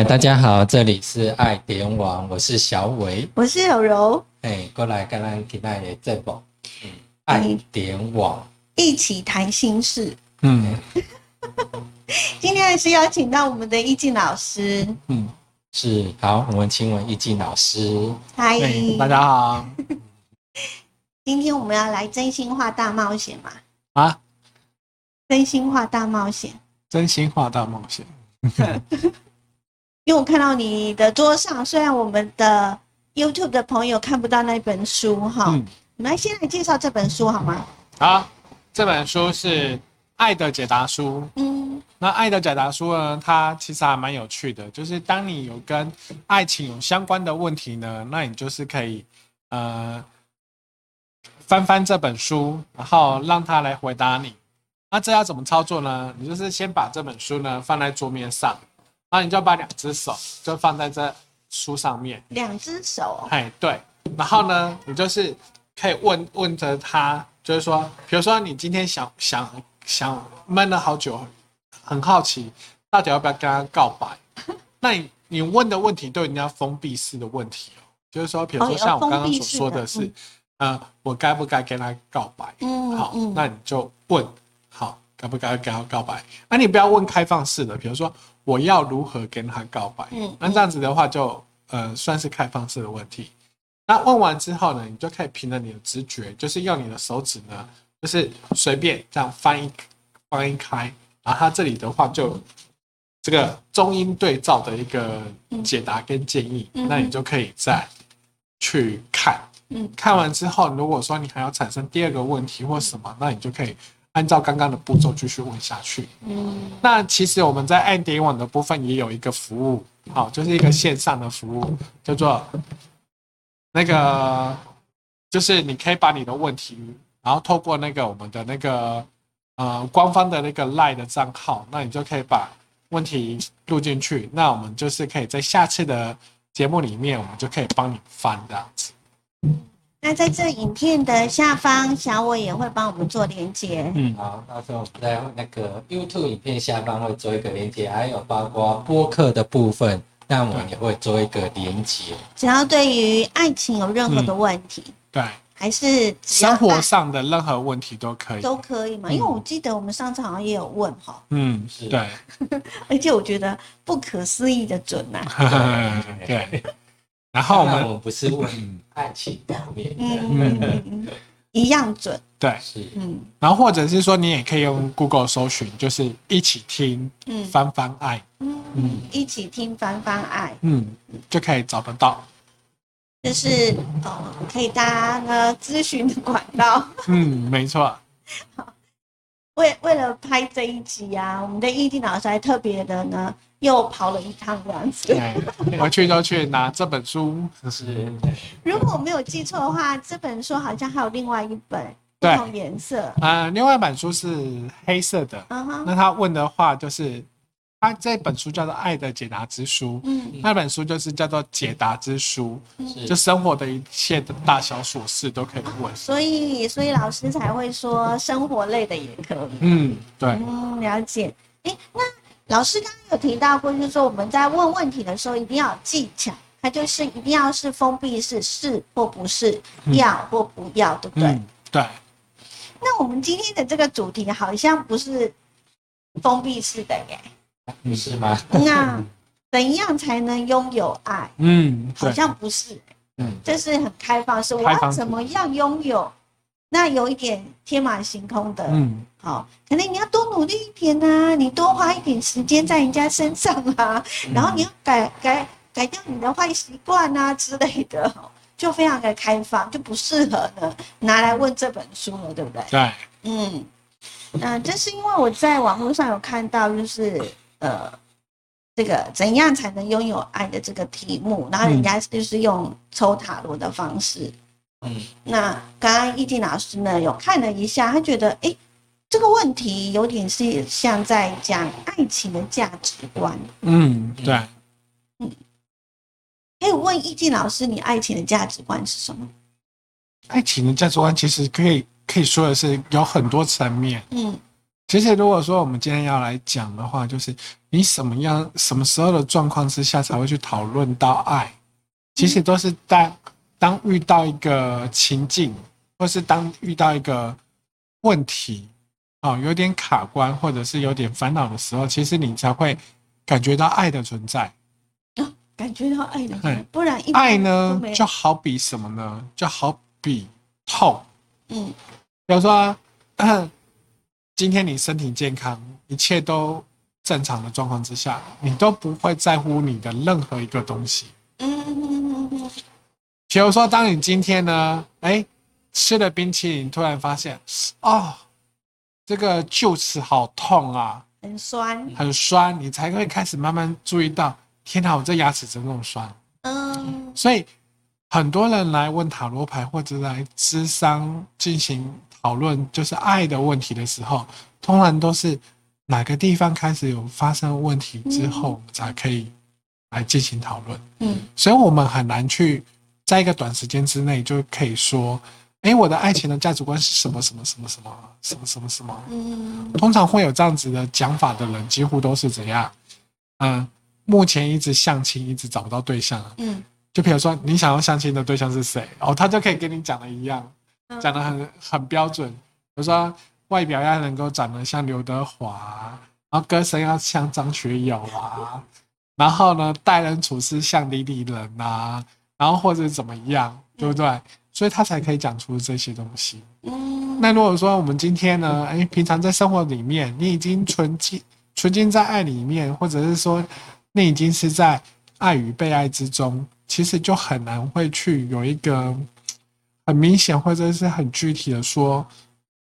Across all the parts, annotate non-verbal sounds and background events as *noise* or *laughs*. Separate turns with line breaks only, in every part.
嗨，大家好，这里是爱点网，我是小伟。
我是柔柔，
哎，过来跟咱今天的节目，嗯，爱点网，
一起谈心事。
嗯 *laughs*
今天还是邀请到我们的易静老师，
嗯，
是好，我们请问易静老师。
嗨，
哎，大家好 *laughs*
今天我们要来真心话大冒险嘛？
啊！
真心话大冒险，
真心话大冒险，*laughs*
因为我看到你的桌上，虽然我们的 YouTube 的朋友看不到那本书哈，
嗯，
我们来先来介绍这本书好吗？
好，这本书是《爱的解答书》。
嗯
那《爱的解答书》呢，它其实还蛮有趣的，就是当你有跟爱情有相关的问题呢，那你就是可以呃翻翻这本书，然后让它来回答你。那这要怎么操作呢？你就是先把这本书呢放在桌面上，然后你就把两只手就放在这书上面，
两只手，
哎，对，然后呢，你就是可以问问着他，就是说，比如说你今天想想想闷了好久，很好奇到底要不要跟他告白，那你你问的问题都一定要封闭式的问题哦，就是说，比如说像我刚刚所说的是，呃，我该不该跟他告白？
嗯
好，
嗯。
那你就问，好，该不该跟他告白？那、你不要问开放式的，比如说我要如何跟他告白？
嗯
那这样子的话就呃算是开放式的问题。那问完之后呢，你就可以凭着你的直觉，就是用你的手指呢，就是随便这样翻一翻一开，然后它这里的话就这个中英对照的一个解答跟建议，
嗯
那你就可以再去看。
嗯
看完之后，如果说你还要产生第二个问题或什么，那你就可以按照刚刚的步骤继续问下去。
嗯
那其实我们在爱点网的部分也有一个服务，好，就是一个线上的服务，叫做那个，就是你可以把你的问题，然后透过那个我们的那个呃官方的那个 Line 的账号，那你就可以把问题录进去，那我们就是可以在下次的节目里面，我们就可以帮你翻这样子。
那在这影片的下方，小伟也会帮我们做连接。
嗯，
好，到时候我们在那个 YouTube 影片下方会做一个连接，还有包括播客的部分，那我们也会做一个连接。
只要对于爱情有任何的问题，
对，
还是
生活上的任何问题都可以。
都可以嘛？
嗯
因为我记得我们上次好像也有问哈，
嗯，
是
对，*laughs*
而且我觉得不可思议的准呐、*laughs*
对。然后我们
我不是问爱情方面
嗯一样准。
对，
是
嗯
然后或者是说你也可以用 Google 搜寻，就是一起听
嗯
翻翻爱，
嗯，一起听翻翻爱，
嗯，就可以找得到。
这是呃可以大家呢咨询的管道。
嗯，没错。
为为了拍这一集啊，我们的易地老师还特别的呢又跑了一趟这样子。
对，回去就去拿这本书。
就是，*laughs*
如果我没有记错的话，这本书好像还有另外一本不
对
同颜色。
呃，另外一本书是黑色的。
嗯哼，
那他问的话就是，他这本书叫做《爱的解答之书》，
嗯
那本书就是叫做《解答之书》，就生活的一切的大小琐事都可以问。
所以所以老师才会说生活类的也可以。
嗯，对，
嗯，了解。诶，那老师刚刚有提到过，就是说我们在问问题的时候一定要有技巧，它就是一定要是封闭式，是或不是，要或不要，对不对？
嗯，对，
那我们今天的这个主题好像不是封闭式的耶。
不是吗？
那怎样才能拥有爱？
嗯，
好，像不是，
嗯，
这是很开放式。我要怎么样拥有？那有一点天马行空的，
嗯，
好，可能你要多努力一点啊，你多花一点时间在人家身上啊，然后你要改改改掉你的坏习惯啊之类的，就非常的开放，就不适合呢拿来问这本书了，对不对？
对，
嗯，那这是因为我在网络上有看到，就是呃，这个怎样才能拥有爱的这个题目，然后人家就是用抽塔罗的方式。
嗯，
那刚刚易静老师呢有看了一下，他觉得诶，这个问题有点是像在讲爱情的价值观。
嗯，对。
嗯可以问易静老师，你爱情的价值观是什么？
爱情的价值观其实可以可以说的是有很多层面。
嗯
其实如果说我们今天要来讲的话，就是你什么样、什么时候的状况之下才会去讨论到爱，其实都是当当遇到一个情境，或是当遇到一个问题，哦，有点卡关，或者是有点烦恼的时候，其实你才会感觉到爱的存在。
感觉到爱的
对，
不然
爱呢就好比什么呢？就好比痛。
嗯
比如说，嗯今天你身体健康，一切都正常的状况之下，你都不会在乎你的任何一个东西。
嗯
比如说，当你今天呢，哎，吃了冰淇淋，突然发现，哦，这个臼齿好痛啊，
很酸，
很酸，你才会开始慢慢注意到，天哪，我这牙齿怎么那么酸？
嗯
所以很多人来问塔罗牌或者来咨商进行讨论，就是爱的问题的时候，通常都是哪个地方开始有发生问题之后，我们才可以来进行讨论。
嗯
所以我们很难去在一个短时间之内就可以说，哎，我的爱情的价值观是什么什么什么什么什么什么什么。
嗯
通常会有这样子的讲法的人，几乎都是怎样？嗯，目前一直相亲，一直找不到对象。
嗯
就比如说，你想要相亲的对象是谁，哦，他就可以跟你讲的一样，
嗯
讲的很很标准。比如说，外表要能够长得像刘德华，然后歌声要像张学友啊，然后呢，待人处事像李李仁啊，然后或者怎么样，对不对？所以他才可以讲出这些东西。
嗯，
那如果说我们今天呢，哎，平常在生活里面，你已经纯净纯净在爱里面，或者是说你已经是在爱与被爱之中，其实就很难会去有一个很明显或者是很具体的说，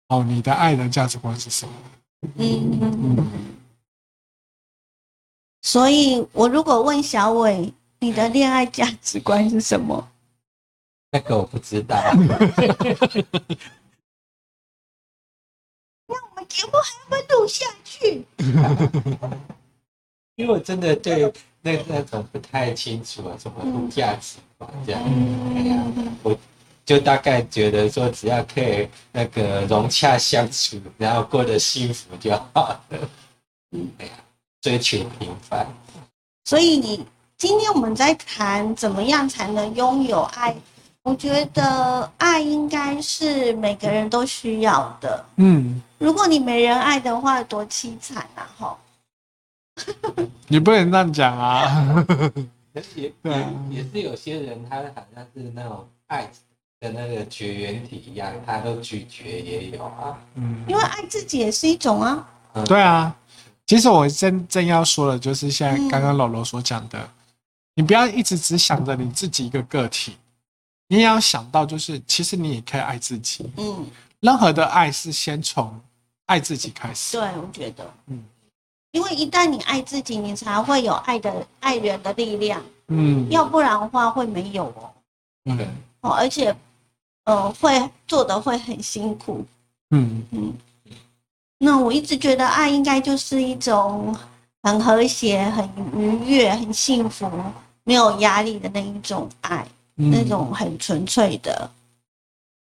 哦，你的爱的价值观是什么？
嗯嗯嗯。所以，我如果问小伟，你的恋爱价值观是什么？
那个我不知道。*laughs*
那我们节目还会录下去。*laughs*
因为我真的对那那种不太清楚啊，什么度价值观这样，哎呀，我就大概觉得说，只要可以那个融洽相处，然后过得幸福就好了。嗯，哎呀，追求平凡，
所以你今天我们在谈怎么样才能拥有爱，我觉得爱应该是每个人都需要的。
嗯，
如果你没人爱的话，多凄惨啊！哈，*laughs*
你不能这样讲啊。*laughs*
可是也也也是有些人，他好像是那种爱的那个绝缘体一样，他都拒绝也有啊。
嗯，
因为爱自己也是一种啊。
对啊。其实我正正要说的就是现在刚刚柔柔所讲的，你不要一直只想着你自己一个个体，你也要想到，就是其实你也可以爱自己。
嗯，
任何的爱是先从爱自己开始。
对，我觉得，
嗯
因为一旦你爱自己，你才会有爱的爱人的力量，
嗯，
要不然的话会没有哦。
嗯
哦，而且，呃，会做的会很辛苦。
嗯
嗯，那我一直觉得爱应该就是一种很和谐、很愉悦、很幸福、没有压力的那一种爱，
嗯
那种很纯粹的，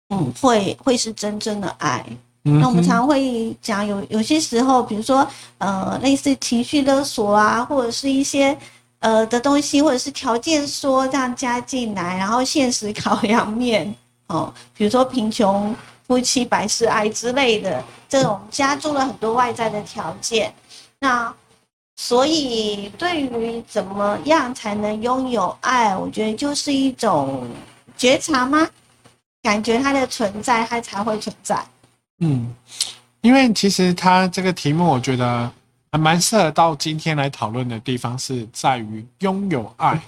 嗯，会会是真正的爱。
嗯
那我们常会讲有有些时候，比如说呃，类似情绪勒索啊，或者是一些呃的东西，或者是条件说这样加进来，然后现实 *laughs* 考量面哦，比如说贫穷夫妻百事哀之类的，这种加注了很多外在的条件。那所以对于怎么样才能拥有爱，我觉得就是一种觉察吗？感觉它的存在，它才会存在。
嗯，因为其实它这个题目，我觉得还蛮适合到今天来讨论的地方，是在于拥有爱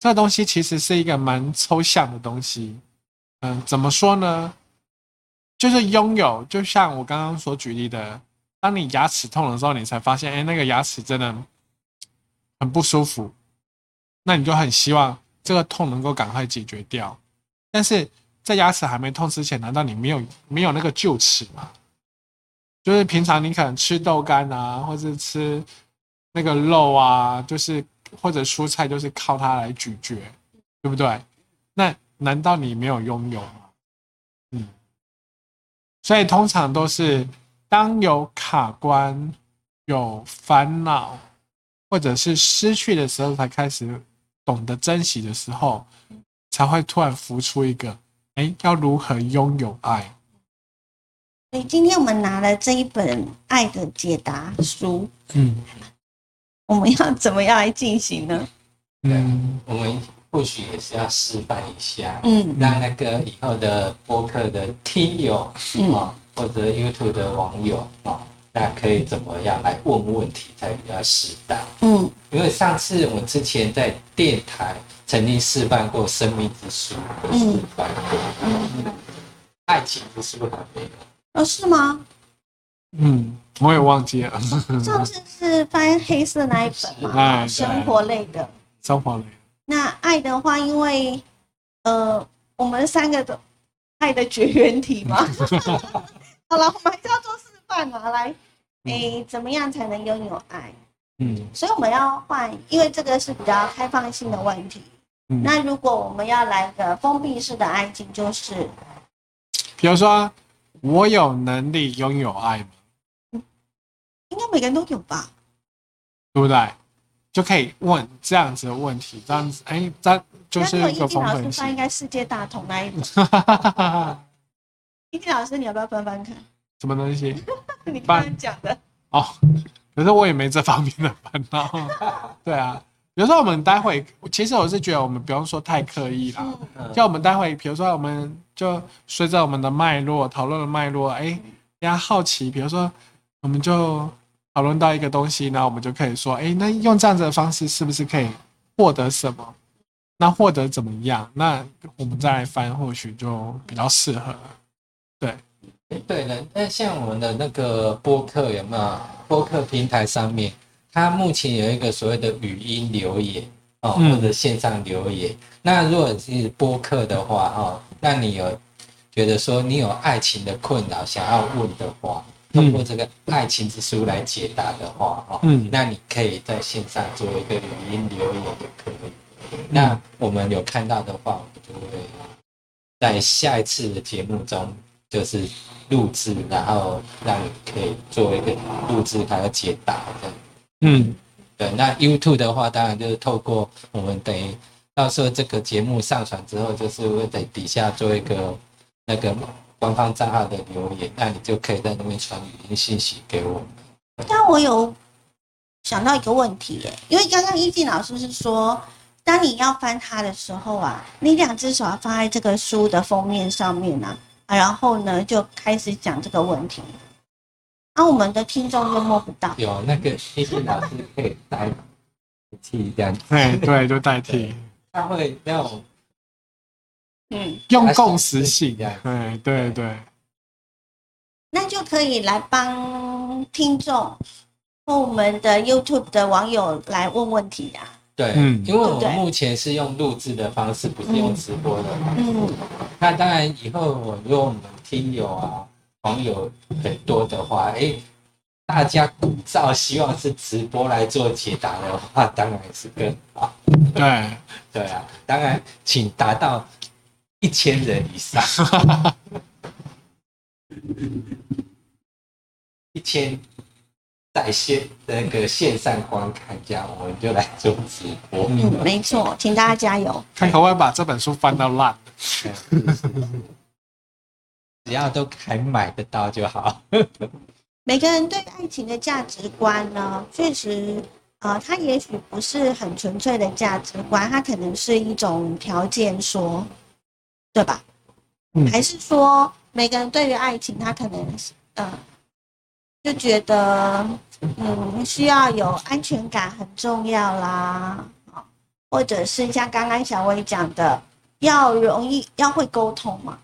这个东西，其实是一个蛮抽象的东西。嗯，怎么说呢？就是拥有，就像我刚刚所举例的，当你牙齿痛的时候，你才发现，哎，那个牙齿真的很不舒服，那你就很希望这个痛能够赶快解决掉。但是在牙齿还没痛之前，难道你没有没有那个臼齿吗？就是平常你可能吃豆干啊，或者吃那个肉啊，就是或者蔬菜，就是靠它来咀嚼，对不对？那难道你没有拥有吗？嗯，所以通常都是当有卡关、有烦恼，或者是失去的时候，才开始懂得珍惜的时候，才会突然浮出一个，哎，要如何拥有爱？
所以今天我们拿了这一本《爱的解答》书，
嗯
我们要怎么样来进行呢？
嗯
我们或许也是要示范一下，
嗯
让那个以后的播客的听友
嗯
啊，或者 YouTube 的网友啊，那可以怎么样来问问题才比较适当？
嗯
因为上次我之前在电台曾经示范过《生命之书》的示范过，
嗯，
爱情之书还没有。
哦，是吗？
嗯，我也忘记了，
上次是翻黑色那一本嘛，*laughs*
哎
生活类的。
生活类。
那爱的话，因为呃，我们三个都爱的绝缘体嘛。*laughs* 好了，我们还是要做示范嘛，来，诶，怎么样才能拥有爱？
嗯
所以我们要换，因为这个是比较开放性的问题。
嗯，
那如果我们要来个封闭式的爱情，就是
比如说，我有能力拥有爱吗？
应该每个人都有吧？
对不对？就可以问这样子的问题，这样子，哎，这就是一个
那如果易静
封闭性
老师翻，应。该世界大同那一本。*laughs* 易静老师，你要不要翻翻看？
什么东西？*laughs*
你刚刚讲的，
哦，可是我也没这方面的烦恼。*laughs* 对啊，比如说我们待会，其实我是觉得我们不用说太刻意啦。
嗯
就我们待会，比如说我们就随着我们的脉络讨论的脉络，哎，大家好奇，比如说我们就讨论到一个东西，那我们就可以说，哎，那用这样子的方式是不是可以获得什么？那获得怎么样？那我们再来翻，或许就比较适合。
诶对了，那像我们的那个播客有没有？播客平台上面，它目前有一个所谓的语音留言哦，
嗯
或者线上留言。那如果是播客的话哦，那你有觉得说你有爱情的困扰想要问的话，通过这个爱情之书来解答的话哦，
嗯
那你可以在线上做一个语音留言也可以。那我们有看到的话，我们就会在下一次的节目中就是录制，然后让你可以做一个录制还有解答这样。
嗯
对，那 YouTube 的话，当然就是透过我们等于到时候这个节目上传之后，就是会在底下做一个那个官方账号的留言，那你就可以在那边传语音信息给我们。
但我有想到一个问题耶，因为刚刚一静老师是说，当你要翻它的时候啊，你两只手要放在这个书的封面上面啊，啊然后呢就开始讲这个问题，那、我们的听众就摸不到。
有那个一静老师可以代替这样，
对，对，就代替
他会那种
嗯，
用共识性
这样。
哎，对对，
那就可以来帮听众和我们的 YouTube 的网友来问问题呀、
对，
嗯
因为我们目前是用录制的方式，不是用直播的方式。
嗯，
那当然，以后我如果我们听友啊、网友很多的话，哎，大家鼓噪希望是直播来做解答的话，当然是更好。
对，
对啊，当然，请达到一千人以上，*laughs* 一千在线那个线上观看，这样我们就来做直播。
嗯，没错，请大家加油。
看可不可以把这本书翻到烂。*laughs*
只要都还买得到就好。*laughs*
每个人对爱情的价值观呢，确实，呃，它也许不是很纯粹的价值观，它可能是一种条件说，对吧？
嗯
还是说每个人对于爱情，他可能是，呃，就觉得，嗯，需要有安全感很重要啦，啊或者是像刚刚小薇讲的，要容易要会沟通嘛，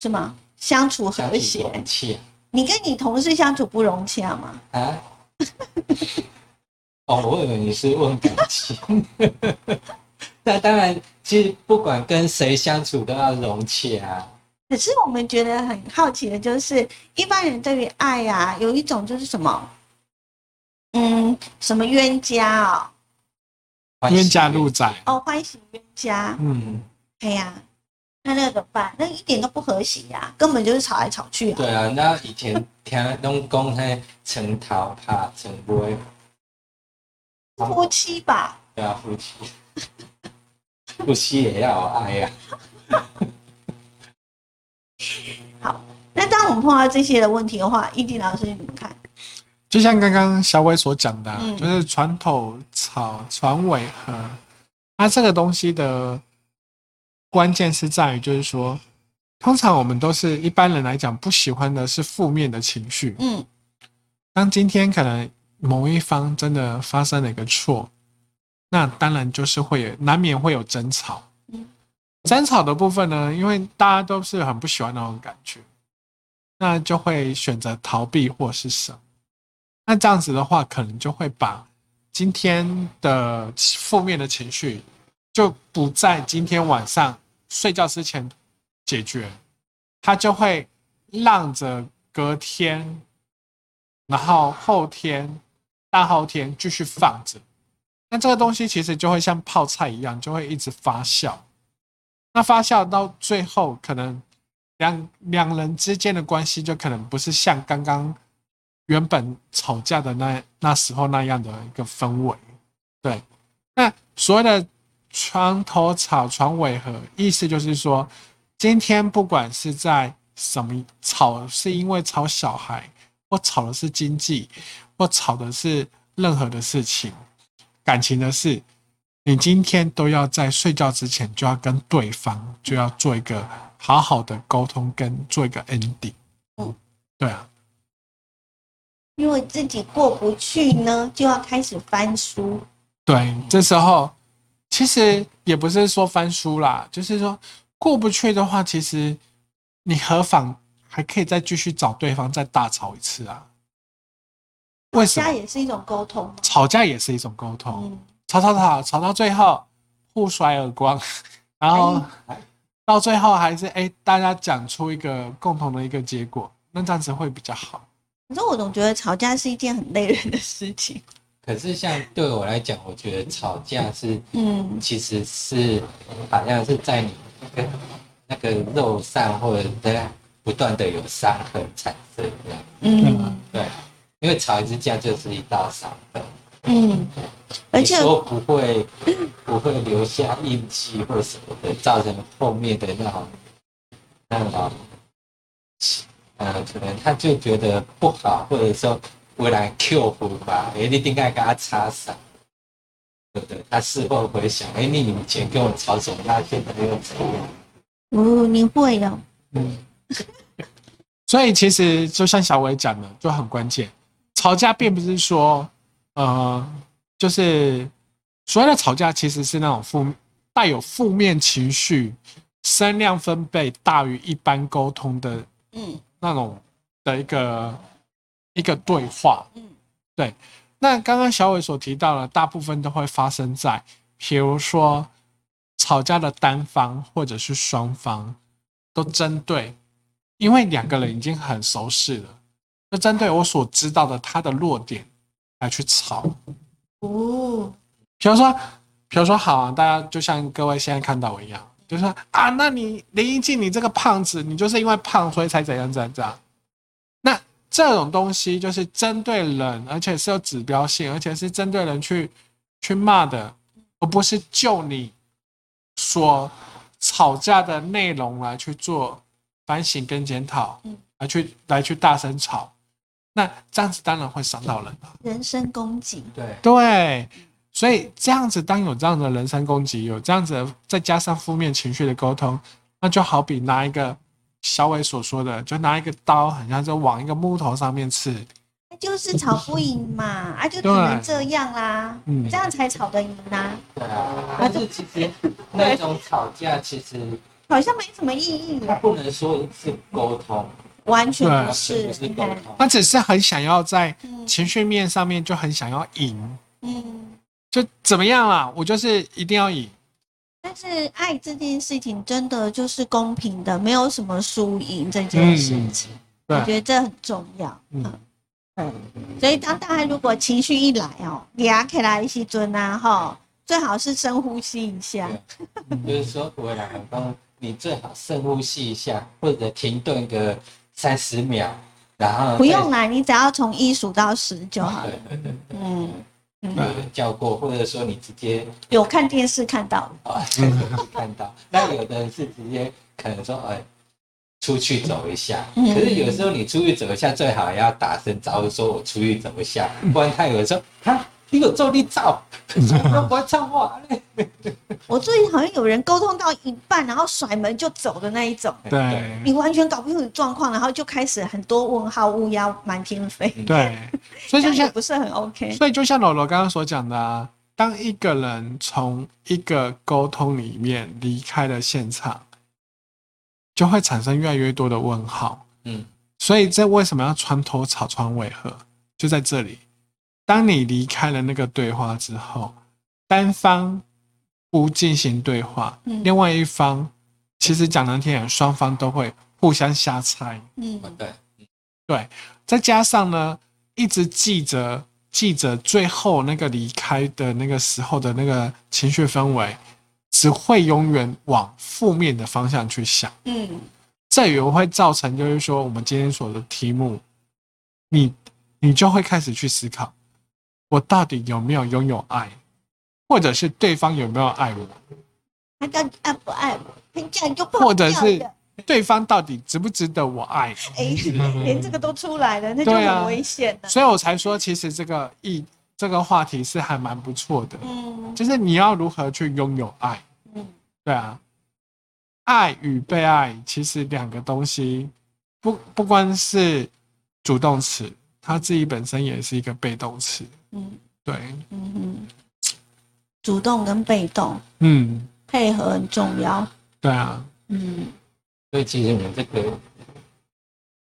是吗？相处和谐。你跟你同事相处不融洽吗？
啊。*laughs* 哦，我以为你是问感情。*laughs* 那当然，其实不管跟谁相处都要融洽啊。
可是我们觉得很好奇的就是，一般人对于爱啊，有一种就是什么，嗯，什么冤家哦，
冤家路窄。
哦，欢喜冤家，
嗯，
哎呀，那那个怎么办？那一点都不和谐呀、根本就是吵来吵去啊。
对啊，那以前听拢讲嘿床头拍床尾，
夫妻吧，
对啊，夫妻，夫妻也要爱呀、*laughs* 好
那当我们碰到这些的问题的话，易定老师你怎么看？
就像刚刚小伟所讲的啊、
嗯
就是船头草、船尾和，它这个东西的关键是在于，就是说，通常我们都是一般人来讲不喜欢的是负面的情绪。
嗯
当今天可能某一方真的发生了一个错，那当然就是会难免会有争吵。争吵的部分呢，因为大家都是很不喜欢那种感觉，那就会选择逃避或是什么。那这样子的话，可能就会把今天的负面的情绪就不在今天晚上睡觉之前解决，他就会让着隔天，然后后天、大后天继续放着。那这个东西其实就会像泡菜一样，就会一直发酵。那发酵到最后，可能两两人之间的关系就可能不是像刚刚原本吵架的那那时候那样的一个氛围。对，那所谓的床头吵，床尾和，意思就是说，今天不管是在什么吵，是因为吵小孩，或吵的是经济，或吵的是任何的事情，感情的事，你今天都要在睡觉之前就要跟对方就要做一个好好的沟通，跟做一个 ending。
嗯，
对啊，
因为自己过不去呢，就要开始翻书。
对，这时候其实也不是说翻书啦，就是说过不去的话，其实你何妨还可以再继续找对方再大吵一次啊？为什么？
家也是一种沟通。
吵架也是一种沟通，
嗯，
吵吵吵吵到最后互甩耳光，*laughs* 然后到最后还是哎、大家讲出一个共同的一个结果，那这样子会比较好。
可是我总觉得吵架是一件很累人的事情。
可是像对我来讲，我觉得吵架是
嗯
其实是好像是在你那个那个肉上或者在不断的有伤痕产生。
嗯
对，因为吵一次架就是一道伤痕，
嗯，而且
你说不会不会留下印记或什么的，造成后面的那种那种，呃，可能他就觉得不好，或者说未来 Q 服吧，哎，你应该跟他插上。对不对？他事后回想，哎，你以前跟我吵什么，那现在又怎样？
哦，你会哦。
嗯，*laughs* 所以其实就像小伟讲的，就很关键。吵架并不是说，呃，就是所谓的吵架，其实是那种负带有负面情绪、声量分贝大于一般沟通的
嗯
那种的一个一个对话。
嗯对
那刚刚小伟所提到的，大部分都会发生在，比如说吵架的单方或者是双方都针对，因为两个人已经很熟识了，就针对我所知道的他的弱点来去吵。
哦，
比如说，比如说好啊，大家就像各位现在看到我一样，就是说啊，那你林一静，你这个胖子，你就是因为胖所以才怎样怎样怎样。那这种东西就是针对人，而且是有指标性，而且是针对人去去骂的，而不是就你所吵架的内容来去做反省跟检讨
嗯，
来去来去大声吵。那这样子当然会伤到人了。
人身攻击。
对，
对，所以这样子，当有这样的人身攻击，有这样子，再加上负面情绪的沟通，那就好比拿一个小伟所说的，就拿一个刀，好像就往一个木头上面刺。
就是吵不赢嘛，*laughs* 啊，就只能这样啦，
嗯
这样才吵得赢啦，
对啊。但是其实那种吵架，其实
好像没什么意义耶，
他不能说是沟通，
完全不是。
他只是很想要在
嗯
情绪面上面就很想要赢，
嗯，
就怎么样啦？我就是一定要赢。
但是爱这件事情真的就是公平的，没有什么输赢这件事情，我，觉得这很重要。
嗯
所以当大家如果情绪一来哦，压起来一时阵啊，哈，最好是深呼吸一下。
就是说，我老公你最好深呼吸一下，或者停顿个三十秒，然后
不用啦，你只要从一数到十就好了
对。对对，
嗯嗯，
有人叫过，或者说你直接
有看电视看到的。*laughs*
啊看到，那有的人是直接可能说，哎。出去走一下，
嗯
可是有时候你出去走一下，最好也要打声招呼，说我出去走一下，不然他有的时候，他你有做你照，我不会唱话嘞。
我最近好像有人沟通到一半，然后甩门就走的那一种，
对
你完全搞不清楚状况，然后就开始很多问号，乌鸦满天飞，
对，所以就
不是很 OK。
所以就像柔柔刚刚所讲的啊，当一个人从一个沟通里面离开了现场，就会产生越来越多的问号。
嗯，
所以这为什么要穿头草穿尾盒？就在这里，当你离开了那个对话之后，单方不进行对话，
嗯
另外一方其实讲难听点，双方都会互相瞎猜。
嗯
对，
再加上呢，一直记着记着最后那个离开的那个时候的那个情绪氛围，只会永远往负面的方向去想。
嗯
这也会造成，就是说我们今天所的题目，你你就会开始去思考，我到底有没有拥有爱，或者是对方有没有爱我，
他到底爱不爱我？很讲就跑
或者是对方到底值不值得我爱。
哎，*laughs* 连这个都出来了，那就很危险了。
所以我才说，其实这个议这个话题是还蛮不错的，
嗯
就是你要如何去拥有爱。
嗯
对啊，爱与被爱其实两个东西，不不光是主动词，它自己本身也是一个被动词。
嗯
对，
嗯嗯，主动跟被动
嗯，
配合很重要。
对啊，
嗯
所以其实我们这个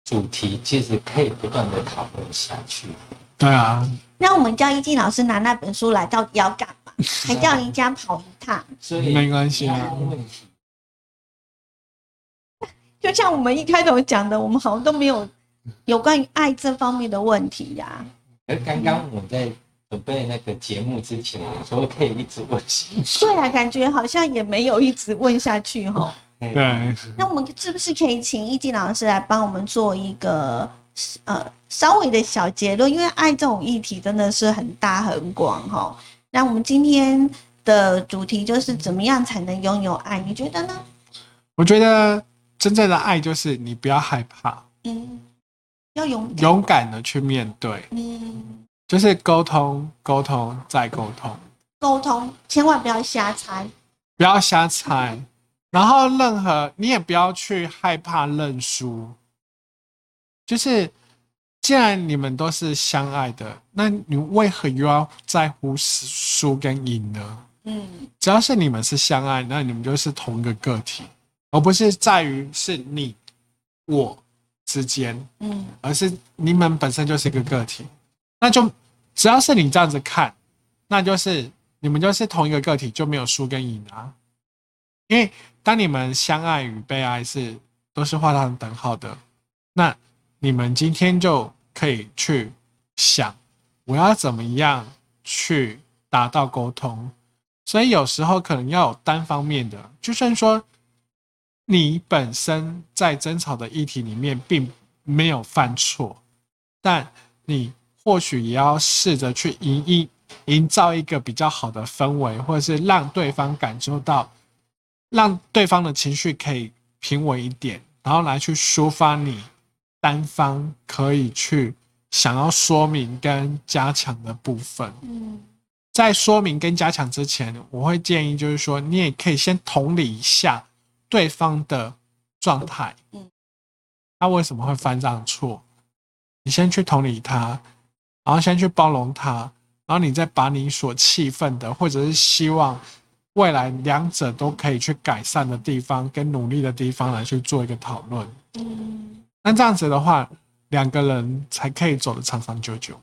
主题其实可以不断的讨论下去。
对啊，
那我们叫一静老师拿那本书来，到底要干嘛？还叫人家跑一趟？
所以
没关系。*laughs*
就像我们一开头讲的，我们好像都没有有关于爱这方面的问题呀、
而刚刚我在准备那个节目之前，我说可以一直问下去。
对啊，感觉好像也没有一直问下去哈。
对，
那我们是不是可以请易静老师来帮我们做一个呃稍微的小结论？因为爱这种议题真的是很大很广哈。那我们今天的主题就是怎么样才能拥有爱？你觉得呢？
我觉得真正的爱就是你不要害怕，
嗯，要勇敢。
勇敢的去面对，
嗯，
就是沟通，沟通再沟通。
沟通千万不要瞎猜。
不要瞎猜，然后任何你也不要去害怕认输。就是既然你们都是相爱的，那你为何又要在乎输输跟赢呢？
嗯
只要是你们是相爱，那你们就是同一个个体，而不是在于是你我之间，
嗯
而是你们本身就是一个个体。那就只要是你这样子看，那就是你们就是同一个个体，就没有输跟赢啊。因为当你们相爱与被爱是都是画上等号的，那你们今天就可以去想，我要怎么样去达到沟通。所以有时候可能要有单方面的，就算说你本身在争吵的议题里面并没有犯错，但你或许也要试着去营一营造一个比较好的氛围，或者是让对方感受到，让对方的情绪可以平稳一点，然后来去抒发你单方可以去想要说明跟加强的部分。
嗯
在说明跟加强之前，我会建议就是说，你也可以先同理一下对方的状态，
嗯，
他为什么会犯这样错？你先去同理他，然后先去包容他，然后你再把你所气愤的，或者是希望未来两者都可以去改善的地方跟努力的地方来去做一个讨论。
嗯，
那这样子的话，两个人才可以走得长长久久。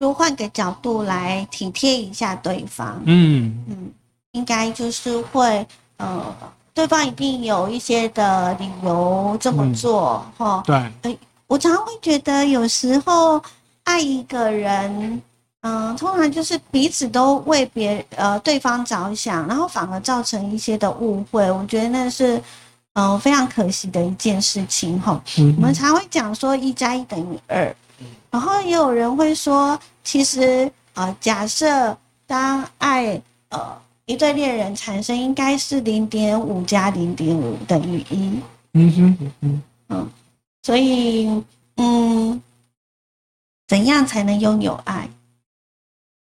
就换个角度来体贴一下对方。
嗯，
嗯，应该就是会呃，对方一定有一些的理由这么做哈、
对，
我常常会觉得，有时候爱一个人，嗯，通常就是彼此都为别呃对方着想，然后反而造成一些的误会。我觉得那是嗯、呃非常可惜的一件事情哈。
嗯
我们常会讲说一加一等于二，然后也有人会说，其实呃，假设当爱呃一对恋人产生，应该是零点五加零点五等于一，
嗯哼嗯哼
所以嗯，怎样才能拥有爱？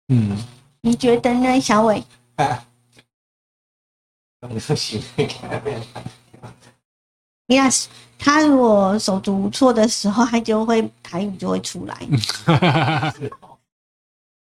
嗯，
你觉得呢，小伟？
用行为改变。
Yes，他如果手足无措的时候，他就会台语就会出来。*laughs*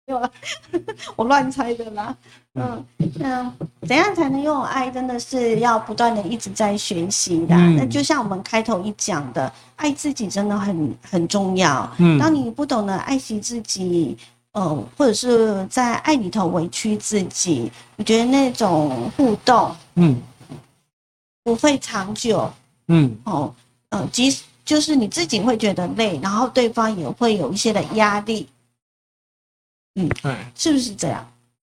没有了，*laughs* 我乱猜的啦。嗯，那怎样才能拥有爱？真的是要不断的一直在学习的。
嗯
那就像我们开头一讲的，爱自己真的很很重要。
嗯
当你不懂得爱惜自己，呃，或者是在爱里头委屈自己，我觉得那种互动
嗯
不会长久。
嗯
哦，呃，即使就是你自己会觉得累，然后对方也会有一些的压力，
对，
是不是这样？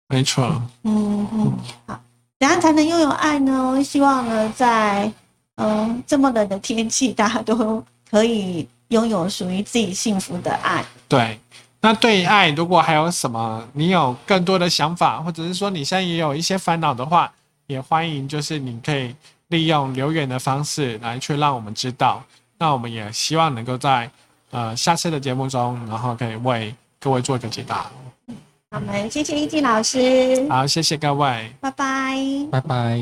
没错，
嗯嗯，好，怎样才能拥有爱呢？希望呢，在嗯、这么冷的天气，大家都可以拥有属于自己幸福的爱。
对。那对于爱，如果还有什么你有更多的想法，或者是说你现在也有一些烦恼的话，也欢迎就是你可以利用留言的方式来去让我们知道。那我们也希望能够在呃下次的节目中，然后可以为各位做一个解答。
我们谢谢一静老师。
好，谢谢各位。
拜拜。
拜拜。